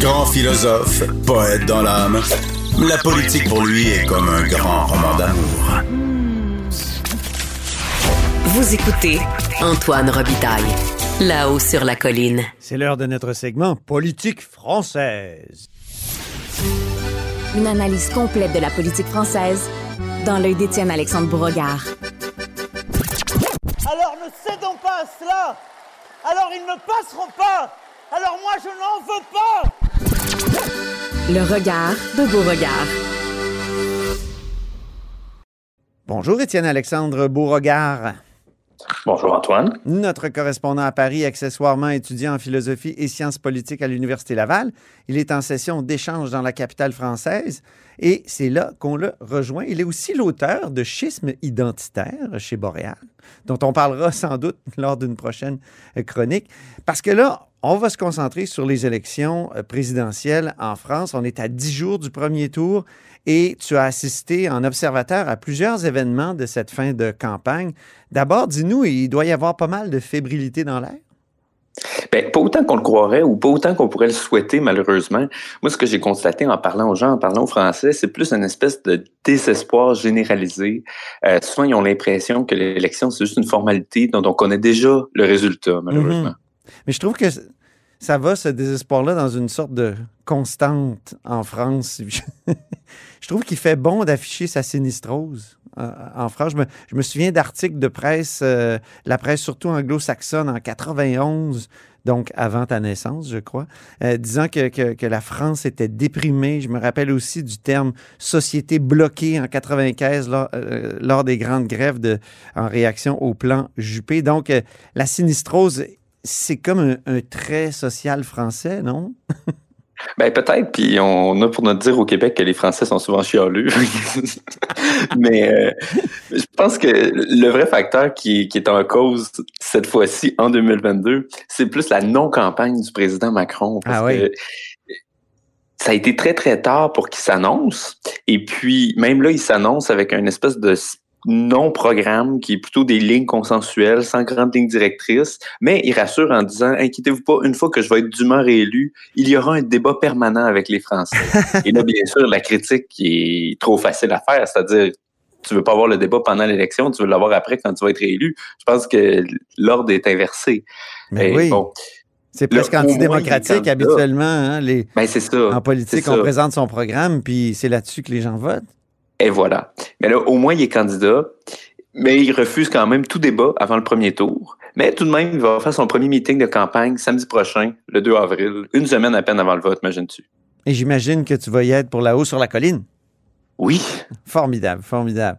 Grand philosophe, poète dans l'âme, la politique pour lui est comme un grand roman d'amour. Vous écoutez Antoine Robitaille, là-haut sur la colline. C'est l'heure de notre segment Politique française. Une analyse complète de la politique française dans l'œil d'Étienne Alexandre Bourregard. Alors ne cédons pas à cela. Alors ils ne passeront pas. Alors moi je n'en veux pas. Le regard de Beauregard. Bonjour Étienne Alexandre Beauregard. Bonjour Antoine. Notre correspondant à Paris, accessoirement étudiant en philosophie et sciences politiques à l'Université Laval. Il est en session d'échange dans la capitale française et c'est là qu'on le rejoint. Il est aussi l'auteur de Schisme identitaire chez Boréal, dont on parlera sans doute lors d'une prochaine chronique. Parce que là, on va se concentrer sur les élections présidentielles en France. On est à dix jours du premier tour et tu as assisté en observateur à plusieurs événements de cette fin de campagne. D'abord, dis-nous, il doit y avoir pas mal de fébrilité dans l'air. Bien, pas autant qu'on le croirait ou pas autant qu'on pourrait le souhaiter, malheureusement. Moi, ce que j'ai constaté en parlant aux gens, en parlant aux Français, c'est plus une espèce de désespoir généralisé. Euh, souvent, ils ont l'impression que l'élection, c'est juste une formalité dont on connaît déjà le résultat, malheureusement. Mm-hmm. Mais je trouve que ça va, ce désespoir-là, dans une sorte de constante en France. je trouve qu'il fait bon d'afficher sa sinistrose euh, en France. Je me, souviens d'articles de presse, euh, la presse surtout anglo-saxonne en 91, donc avant ta naissance, je crois, euh, disant que, la France était déprimée. Je me rappelle aussi du terme société bloquée en 95 lors, des grandes grèves en réaction au plan Juppé. Donc, la sinistrose c'est comme un, trait social français, non? Ben peut-être, puis on a pour nous dire au Québec que les Français sont souvent chialeux. Mais euh, je pense que le vrai facteur qui, est en cause cette fois-ci, en 2022, c'est plus la non-campagne du président Macron. Parce ah que ça a été très, très tard pour qu'il s'annonce. Et puis, même là, il s'annonce avec une espèce de non-programme qui est plutôt des lignes consensuelles, sans grande ligne directrice, mais il rassure en disant inquiétez-vous pas, une fois que je vais être dûment réélu, il y aura un débat permanent avec les Français. Et là, bien sûr, la critique qui est trop facile à faire, c'est-à-dire tu veux pas avoir le débat pendant l'élection, tu veux l'avoir après quand tu vas être réélu. Je pense que l'ordre est inversé. Mais oui. c'est presque antidémocratique habituellement. Hein, les... Ben, c'est ça. En politique, on présente son programme, puis c'est là-dessus que les gens votent. Et voilà. Mais là, au moins, il est candidat, mais il refuse quand même tout débat avant le premier tour. Mais tout de même, il va faire son premier meeting de campagne samedi prochain, le 2 avril, une semaine à peine avant le vote, imagines-tu? Et j'imagine que tu vas y être pour la haut sur la colline. Oui. Formidable, formidable.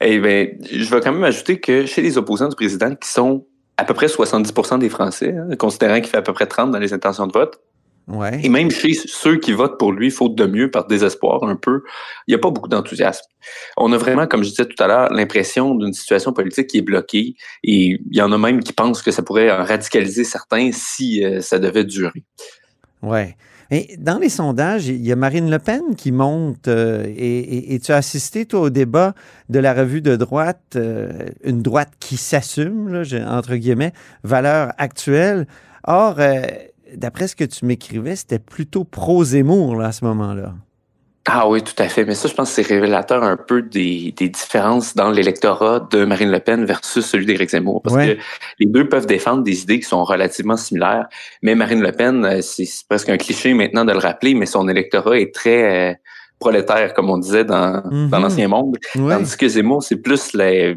Eh bien, je vais quand même ajouter que chez les opposants du président, qui sont à peu près 70% des Français, hein, considérant qu'il fait à peu près 30 dans les intentions de vote, et même chez ceux qui votent pour lui, faute de mieux, par désespoir un peu, il n'y a pas beaucoup d'enthousiasme. On a vraiment, comme je disais tout à l'heure, l'impression d'une situation politique qui est bloquée et il y en a même qui pensent que ça pourrait radicaliser certains si euh, ça devait durer. Ouais. Et dans les sondages, il y a Marine Le Pen qui monte euh, et, tu as assisté, toi, au débat de la revue de droite, euh, une droite qui s'assume, entre guillemets, valeur actuelle. Or, d'après ce que tu m'écrivais, c'était plutôt pro-Zemmour à ce moment-là. Ah oui, tout à fait. Mais ça, je pense que c'est révélateur un peu des, différences dans l'électorat de Marine Le Pen versus celui d'Éric Zemmour. Parce que les deux peuvent défendre des idées qui sont relativement similaires. Mais Marine Le Pen, euh, c'est presque un cliché maintenant de le rappeler, mais son électorat est très euh, prolétaire, comme on disait dans, mm-hmm. dans l'ancien monde. Tandis que Zemmour, c'est plus les,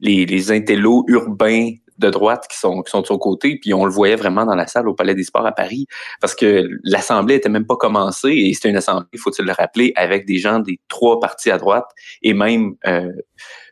les, les intellos urbains de droite qui sont, qui sont de son côté, puis on le voyait vraiment dans la salle au Palais des Sports à Paris, parce que l'Assemblée était même pas commencée, et c'était une Assemblée, faut-il le rappeler, avec des gens des trois partis à droite, et même euh,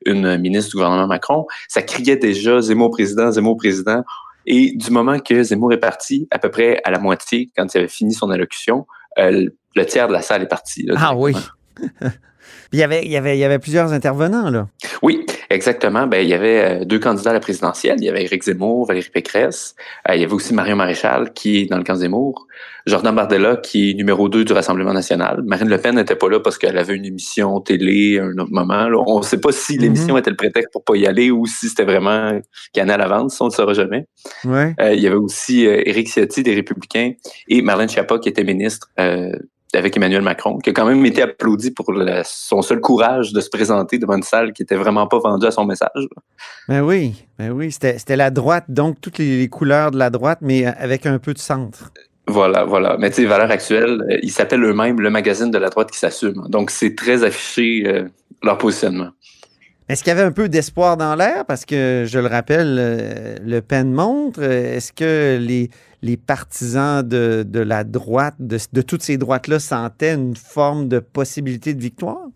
une ministre du gouvernement Macron. Ça criait déjà Zemmour président, Zemmour président, et du moment que Zemmour est parti, à peu près à la moitié, quand il avait fini son allocution, euh, le tiers de la salle est parti. ah oui Il y avait, il y avait, il y avait plusieurs intervenants, là. Oui, exactement. Ben, il y avait euh, deux candidats à la présidentielle. Il y avait Éric Zemmour, Valérie Pécresse. Euh, il y avait aussi Marion Maréchal, qui est dans le camp Zemmour. Jordan Bardella, qui est numéro 2 du Rassemblement national. Marine Le Pen n'était pas là parce qu'elle avait une émission télé à un autre moment. On ne sait pas si mhm. l'émission était le prétexte pour pas y aller ou si c'était vraiment gagné à l'avance. On ne le saura jamais. Ouais. Euh, il y avait aussi Éric Ciotti des Républicains et Marlène Schiappa qui était ministre euh, avec Emmanuel Macron, qui a quand même été applaudi pour son seul courage de se présenter devant une salle qui était vraiment pas vendue à son message. Ben oui, ben oui, c'était la droite, donc toutes les, couleurs de la droite, mais avec un peu de centre. Voilà, voilà. Mais tu sais, valeur actuelle, euh, ils s'appellent eux-mêmes le magazine de la droite qui s'assume. Donc, c'est très affiché euh, leur positionnement. Est-ce qu'il y avait un peu d'espoir dans l'air? Parce que, je le rappelle, euh, Le Pen montre. Est-ce que les, partisans de, la droite, de toutes ces droites-là, sentaient une forme de possibilité de victoire?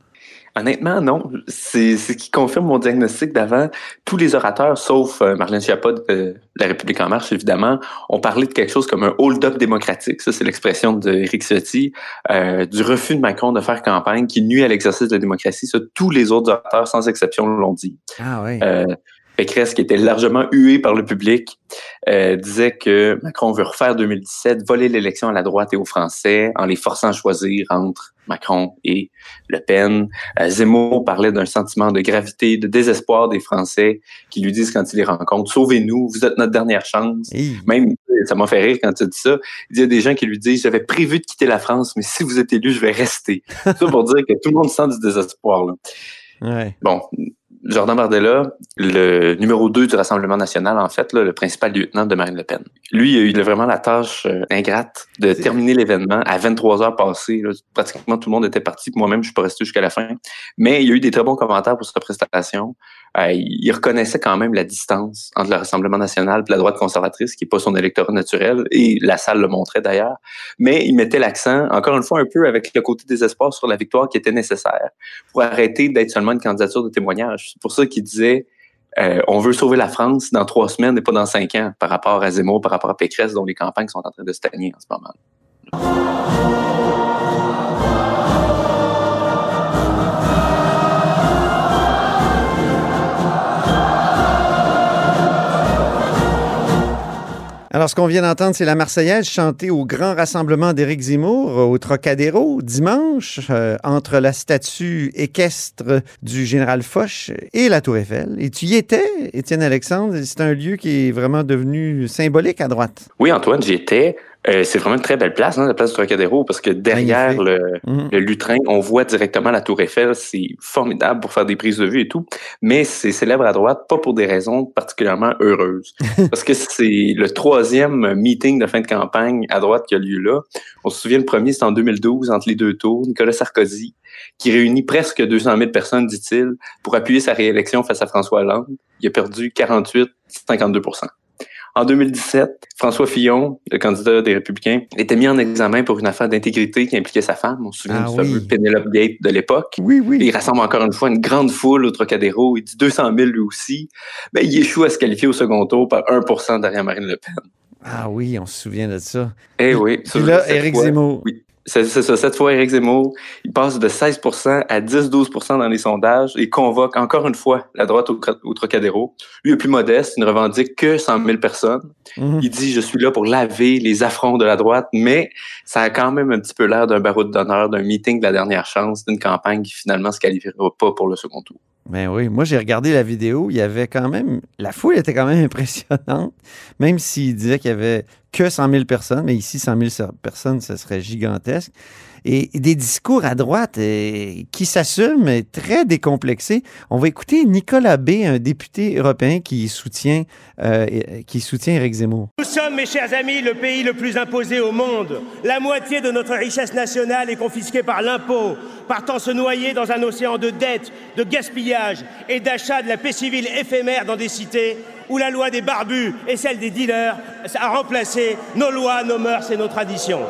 Honnêtement, non. C'est ce qui confirme mon diagnostic d'avant. Tous les orateurs, sauf euh, Marlène Schiappa de La République en marche, évidemment, ont parlé de quelque chose comme un hold-up démocratique. Ça, c'est l'expression d'Éric Ciotti, euh, du refus de Macron de faire campagne qui nuit à l'exercice de la démocratie. Ça, tous les autres orateurs, sans exception, l'ont dit. Ah oui. Euh, Pécresse, qui était largement hué par le public, euh, disait que Macron veut refaire 2017, voler l'élection à la droite et aux Français en les forçant à choisir entre Macron et Le Pen. Euh, Zemmour parlait d'un sentiment de gravité, de désespoir des Français qui lui disent quand ils les rencontrent, sauvez-nous, vous êtes notre dernière chance. Même, ça m'a fait rire quand tu dis ça. Il y a des gens qui lui disent, j'avais prévu de quitter la France, mais si vous êtes élu, je vais rester. ça pour dire que tout le monde sent du désespoir. Là. Ouais. Bon, Jordan Bardella, le numéro 2 du Rassemblement national, en fait, le principal lieutenant de Marine Le Pen. Lui, il a eu vraiment la tâche euh, ingrate de terminer l'événement à 23 heures passées. pratiquement tout le monde était parti. Moi-même, je suis pas resté jusqu'à la fin. Mais il y a eu des très bons commentaires pour sa prestation. Euh, il reconnaissait quand même la distance entre le Rassemblement national et la droite conservatrice, qui n'est pas son électorat naturel, et la salle le montrait d'ailleurs. Mais il mettait l'accent, encore une fois, un peu avec le côté des espoirs sur la victoire qui était nécessaire pour arrêter d'être seulement une candidature de témoignage. C'est pour ça qu'il disait euh, on veut sauver la France dans trois semaines et pas dans cinq ans par rapport à Zemmour, par rapport à Pécresse, dont les campagnes sont en train de stagner en ce moment. Alors, ce qu'on vient d'entendre, c'est la Marseillaise chantée au grand rassemblement d'Éric Zemmour au Trocadéro dimanche euh, entre la statue équestre du général Foch et la Tour Eiffel. Et tu y étais, Étienne Alexandre. C'est un lieu qui est vraiment devenu symbolique à droite. Oui, Antoine, j'y étais. Euh, c'est vraiment une très belle place, hein, la place du Trocadéro, parce que derrière le, mhm. le, lutrin, on voit directement la Tour Eiffel. C'est formidable pour faire des prises de vue et tout. Mais c'est célèbre à droite, pas pour des raisons particulièrement heureuses. parce que c'est le troisième meeting de fin de campagne à droite qui a lieu là. On se souvient, le premier, c'est en 2012, entre les deux tours. Nicolas Sarkozy, qui réunit presque 200 000 personnes, dit-il, pour appuyer sa réélection face à François Hollande. Il a perdu 48, 52 en 2017, François Fillon, le candidat des Républicains, était mis en examen pour une affaire d'intégrité qui impliquait sa femme. On se souvient ah du fameux Penelope Gate de l'époque. Oui, oui. il rassemble encore une fois une grande foule au Trocadéro. Il dit 200 000 lui aussi. Mais ben, il échoue à se qualifier au second tour par 1% derrière Marine Le Pen. Ah oui, on se souvient de ça. Eh oui. Et là, Éric Zemmour. Oui. C'est ça. Cette fois, Éric Zemmour, il passe de 16% à 10-12% dans les sondages et convoque encore une fois la droite au, Trocadéro. Lui est plus modeste, il ne revendique que 100 000 personnes. Mhm. Il dit, je suis là pour laver les affronts de la droite, mais ça a quand même un petit peu l'air d'un barreau d'honneur, d'un meeting de la dernière chance, d'une campagne qui finalement se qualifiera pas pour le second tour. Ben oui, moi j'ai regardé la vidéo, il y avait quand même, la foule était quand même impressionnante, même s'il disait qu'il y avait que 100 000 personnes, mais ici 100 000 personnes, ce serait gigantesque et, des discours à droite qui s'assument très décomplexés. On va écouter Nicolas B., un député européen qui soutient, euh, qui soutient Eric Zemmour. Nous sommes, mes chers amis, le pays le plus imposé au monde. La moitié de notre richesse nationale est confisquée par l'impôt, partant se noyer dans un océan de dettes, de gaspillage et d'achat de la paix civile éphémère dans des cités où la loi des barbus et celle des dealers a remplacé nos lois, nos mœurs et nos traditions.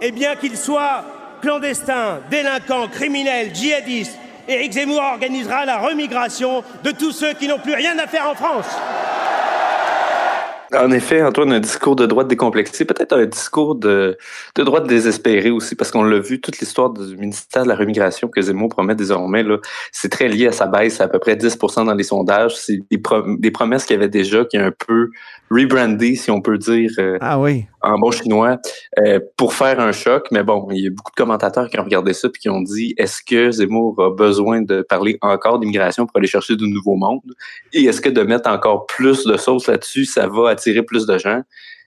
Et bien qu'il soit clandestins, délinquants, criminels, djihadistes, Éric Zemmour organisera la remigration de tous ceux qui n'ont plus rien à faire en France. En effet, Antoine, un discours de droite décomplexé, peut-être un discours de, de droite désespéré aussi, parce qu'on l'a vu, toute l'histoire du ministère de la Remigration que Zemmour promet désormais, c'est très lié à sa baisse, à peu près 10% dans les sondages. C'est des, des promesses qu'il y avait déjà qui est un peu rebrandé, si on peut dire, euh, ah oui. En bon chinois, euh, pour faire un choc. Mais bon, il y a beaucoup de commentateurs qui ont regardé ça et qui ont dit est-ce que Zemmour a besoin de parler encore d'immigration pour aller chercher du nouveau monde? Et est-ce que de mettre encore plus de sauce là-dessus, ça va attirer plus de gens?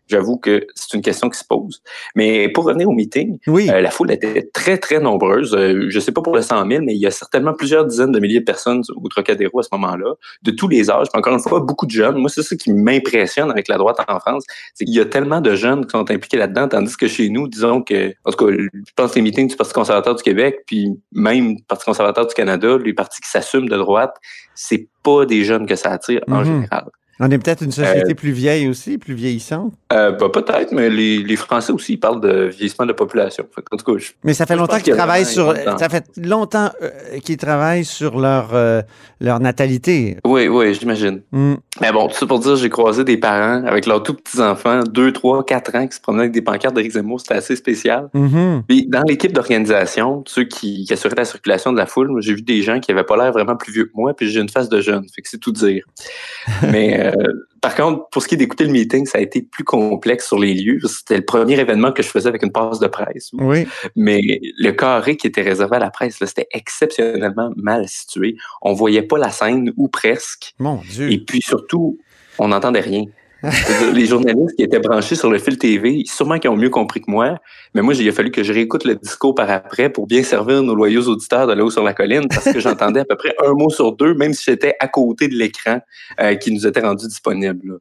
J'avoue que c'est une question qui se pose. Mais pour revenir au meeting, euh, la foule était très, très nombreuse. Euh, je ne sais pas pour le 100 000, mais il y a certainement plusieurs dizaines de milliers de personnes au Trocadéro à ce moment-là, de tous les âges. encore une fois, beaucoup de jeunes. Moi, c'est ça qui m'impressionne avec la droite en France, c'est qu'il y a tellement de jeunes qui sont impliqués là-dedans, tandis que chez nous, disons que, en tout cas, je pense que les meetings du Parti conservateur du Québec, puis même Parti conservateur du Canada, les partis qui s'assument de droite, c'est pas des jeunes que ça attire en mhm. général. On est peut-être une société euh, plus vieille aussi, plus vieillissante? Euh, bah, peut-être, mais les, les, Français aussi parlent de vieillissement de la population. En tout cas, mais ça fait longtemps qu'ils travaillent sur. Ça fait longtemps euh, qu'ils travaillent sur leur, euh, leur natalité. Oui, oui, j'imagine. Mm. Mais bon, tout ça pour dire, j'ai croisé des parents avec leurs tout petits enfants, 2, 3, 4 ans, qui se promenaient avec des pancartes d'Éric Zemmour. C'était assez spécial. Mm-hmm. Puis dans l'équipe d'organisation, ceux qui, qui, assuraient la circulation de la foule, j'ai vu des gens qui avaient pas l'air vraiment plus vieux que moi, puis j'ai une face de jeune. Fait que c'est tout dire. mais euh, par contre, pour ce qui est d'écouter le meeting, ça a été plus complexe sur les lieux. C'était le premier événement que je faisais avec une passe de presse. Oui. Mais le carré qui était réservé à la presse, c'était exceptionnellement mal situé. On voyait pas la scène ou presque. Mon Dieu. Et puis surtout, on n'entendait rien les journalistes qui étaient branchés sur le fil TV, sûrement qu'ils ont mieux compris que moi, mais moi, il a fallu que je réécoute le discours par après pour bien servir nos loyaux auditeurs de là-haut sur la colline, parce que j'entendais à peu près un mot sur deux, même si j'étais à côté de l'écran euh, qui nous était rendu disponible.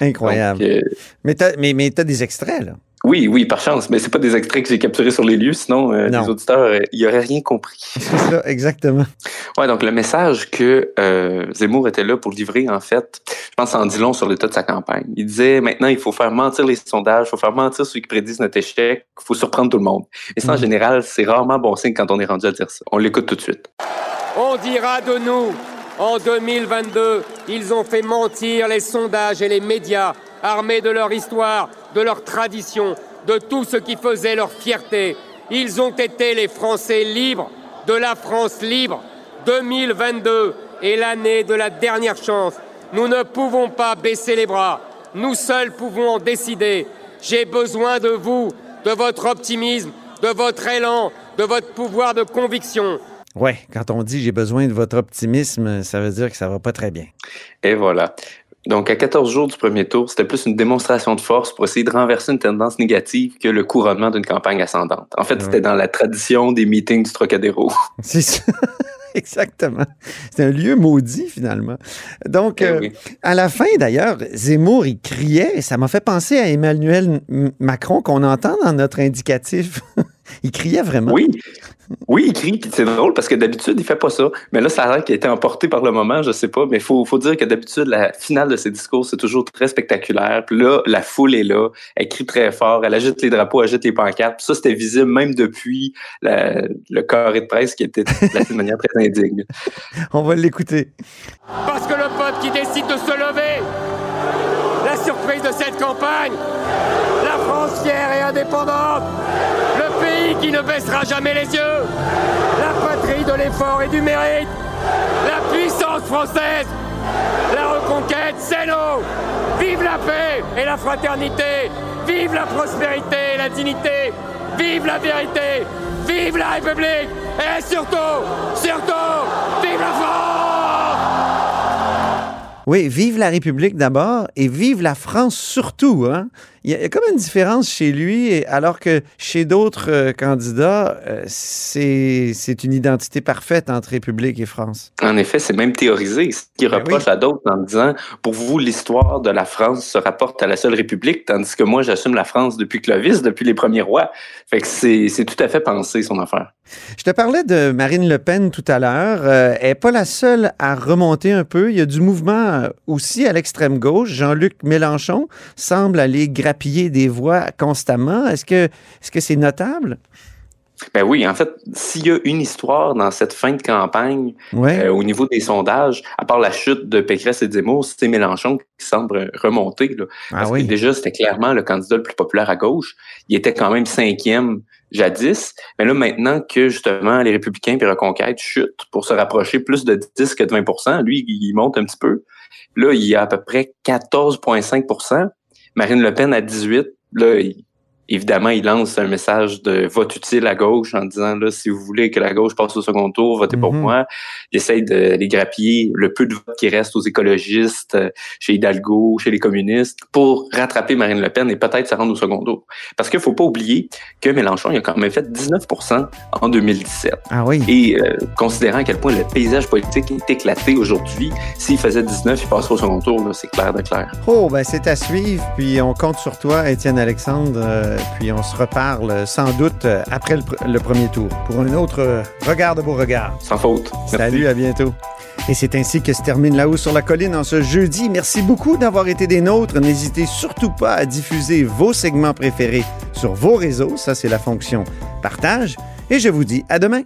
Incroyable. Euh, mais tu mais, mais as des extraits, là. Oui, oui, par chance, mais c'est pas des extraits que j'ai capturés sur les lieux, sinon euh, les auditeurs, euh, ils auraient rien compris. C'est ça, exactement. Ouais, donc le message que euh, Zemmour était là pour livrer, en fait, je pense en dit long sur l'état de sa campagne. Il disait maintenant, il faut faire mentir les sondages, il faut faire mentir ceux qui prédisent notre échec, il faut surprendre tout le monde. Et ça, en mm. général, c'est rarement bon signe quand on est rendu à dire ça. On l'écoute tout de suite. On dira de nous, en 2022, ils ont fait mentir les sondages et les médias armés de leur histoire, de leur tradition, de tout ce qui faisait leur fierté. Ils ont été les Français libres, de la France libre. 2022 est l'année de la dernière chance. Nous ne pouvons pas baisser les bras. Nous seuls pouvons en décider. J'ai besoin de vous, de votre optimisme, de votre élan, de votre pouvoir de conviction. Ouais, quand on dit j'ai besoin de votre optimisme, ça veut dire que ça va pas très bien. Et voilà. Donc, à 14 jours du premier tour, c'était plus une démonstration de force pour essayer de renverser une tendance négative que le couronnement d'une campagne ascendante. En fait, c'était dans la tradition des meetings du Trocadéro. C'est ça. Exactement. C'est un lieu maudit, finalement. Donc, eh euh, à la fin, d'ailleurs, Zemmour, il criait, et ça m'a fait penser à Emmanuel Macron qu'on entend dans notre indicatif. il criait vraiment. Oui. Oui, il crie, c'est drôle parce que d'habitude, il fait pas ça. Mais là, ça a l'air qu'il a été emporté par le moment, je sais pas. Mais il faut, faut dire que d'habitude, la finale de ses discours, c'est toujours très spectaculaire. Puis là, la foule est là, elle crie très fort, elle agite les drapeaux, elle agite les pancartes. Puis ça, c'était visible même depuis le carré de presse qui était placé de manière très indigne. On va l'écouter. Parce que le peuple qui décide de se lever, la surprise de cette campagne, la France fière et indépendante, qui ne baissera jamais les yeux, la patrie de l'effort et du mérite, la puissance française, la reconquête, c'est nous. Vive la paix et la fraternité, vive la prospérité et la dignité, vive la vérité, vive la République. Et surtout, surtout, vive la France. Oui, vive la République d'abord et vive la France surtout. Hein? Il y a comme une différence chez lui, alors que chez d'autres euh, candidats, euh, c'est une identité parfaite entre République et France. En effet, c'est même théorisé. Ce qui ben reproche à d'autres en disant, pour vous, l'histoire de la France se rapporte à la seule République, tandis que moi, j'assume la France depuis Clovis, depuis les premiers rois. Fait que c'est tout à fait pensé, son affaire. Je te parlais de Marine Le Pen tout à l'heure. Euh, elle n'est pas la seule à remonter un peu. Il y a du mouvement aussi à l'extrême gauche. Jean-Luc Mélenchon semble aller grappiller des voix constamment? Est-ce que est-ce que c'est notable? Ben oui, en fait, s'il y a une histoire dans cette fin de campagne, Ouais. euh, au niveau des sondages, à part la chute de Pécresse et Zemmour, c'est Mélenchon qui semble remonter. Là, ah parce oui. que déjà, c'était clairement le candidat le plus populaire à gauche. Il était quand même cinquième jadis. Mais là, maintenant que justement les Républicains et Reconquête chutent pour se rapprocher plus de 10 que de 20% lui, il monte un petit peu. Là, il y a à peu près 14,5 Marine Le Pen à 18 Là, évidemment, il lance un message de vote utile à gauche en disant là, si vous voulez que la gauche passe au second tour, votez pour Mhm. moi. Il essaye de les grappiller le peu de votes qui reste aux écologistes, euh, chez Hidalgo, chez les communistes, pour rattraper Marine Le Pen et peut-être se rendre au second tour. Parce qu'il faut pas oublier que Mélenchon, il a quand même fait 19% en 2017. Ah oui. Et euh, considérant à quel point le paysage politique est éclaté aujourd'hui, s'il faisait 19, il passerait au second tour, c'est clair de clair. Oh, ben c'est à suivre. Puis on compte sur toi, Étienne Alexandre. euh, puis on se reparle sans doute euh, après le, pr- le premier tour pour un autre euh, regard de beau regard. Sans faute. Merci. Salut, à bientôt. Et c'est ainsi que se termine La Haut sur la Colline en ce jeudi. Merci beaucoup d'avoir été des nôtres. N'hésitez surtout pas à diffuser vos segments préférés sur vos réseaux. Ça, c'est la fonction partage. Et je vous dis à demain.